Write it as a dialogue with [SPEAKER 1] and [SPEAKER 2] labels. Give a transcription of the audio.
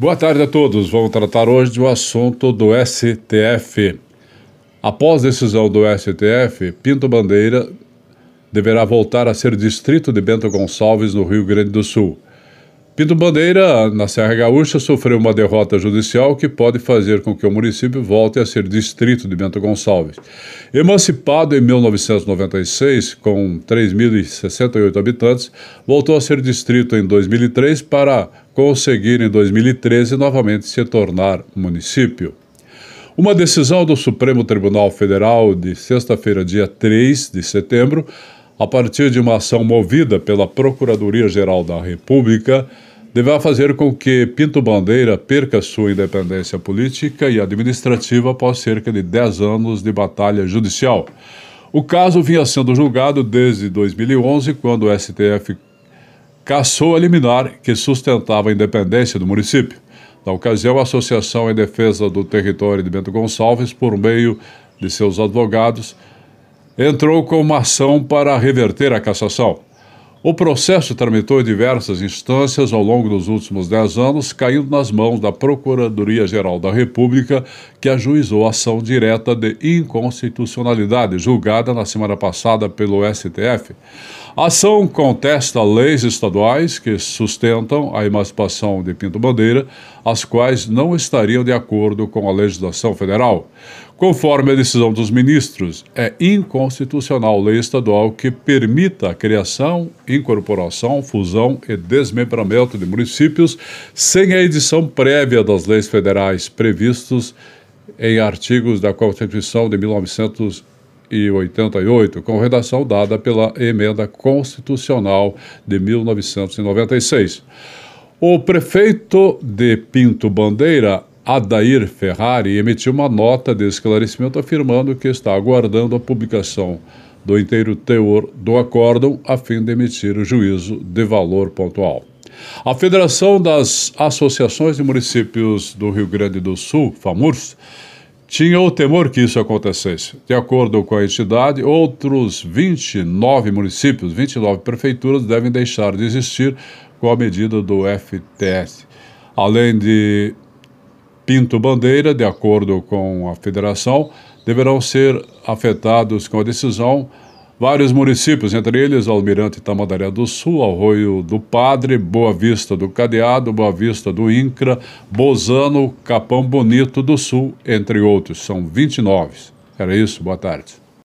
[SPEAKER 1] Boa tarde a todos. Vamos tratar hoje um assunto do STF. Após decisão do STF, Pinto Bandeira deverá voltar a ser distrito de Bento Gonçalves, no Rio Grande do Sul. Pinto Bandeira, na Serra Gaúcha, sofreu uma derrota judicial que pode fazer com que o município volte a ser distrito de Bento Gonçalves. Emancipado em 1996, com 3.068 habitantes, voltou a ser distrito em 2003 para conseguir em 2013 novamente se tornar município. Uma decisão do Supremo Tribunal Federal de sexta-feira, dia 3 de setembro, a partir de uma ação movida pela Procuradoria-Geral da República, deverá fazer com que Pinto Bandeira perca sua independência política e administrativa após cerca de 10 anos de batalha judicial. O caso vinha sendo julgado desde 2011, quando o STF cassou a liminar que sustentava a independência do município. Na ocasião, a Associação em Defesa do Território de Bento Gonçalves, por meio de seus advogados, entrou com uma ação para reverter a cassação. O processo tramitou em diversas instâncias ao longo dos últimos dez anos, caindo nas mãos da Procuradoria-Geral da República, que ajuizou a ação direta de inconstitucionalidade, julgada na semana passada pelo STF. A ação contesta leis estaduais que sustentam a emancipação de Pinto Bandeira, as quais não estariam de acordo com a legislação federal. Conforme a decisão dos ministros, é inconstitucional lei estadual que permita a criação, incorporação, fusão e desmembramento de municípios sem a edição prévia das leis federais previstos em artigos da Constituição de 1988, com redação dada pela Emenda Constitucional de 1996. O prefeito de Pinto Bandeira Adair Ferrari emitiu uma nota de esclarecimento afirmando que está aguardando a publicação do inteiro teor do acórdão a fim de emitir o juízo de valor pontual. A Federação das Associações de Municípios do Rio Grande do Sul, FAMURS, tinha o temor que isso acontecesse. De acordo com a entidade, outros 29 municípios, 29 prefeituras devem deixar de existir com a medida do FTS. Além de Pinto Bandeira, de acordo com a federação, deverão ser afetados com a decisão vários municípios, entre eles Almirante Tamandaré do Sul, Arroio do Padre, Boa Vista do Cadeado, Boa Vista do Incra, Bozano, Capão Bonito do Sul, entre outros. São 29. Era isso, boa tarde.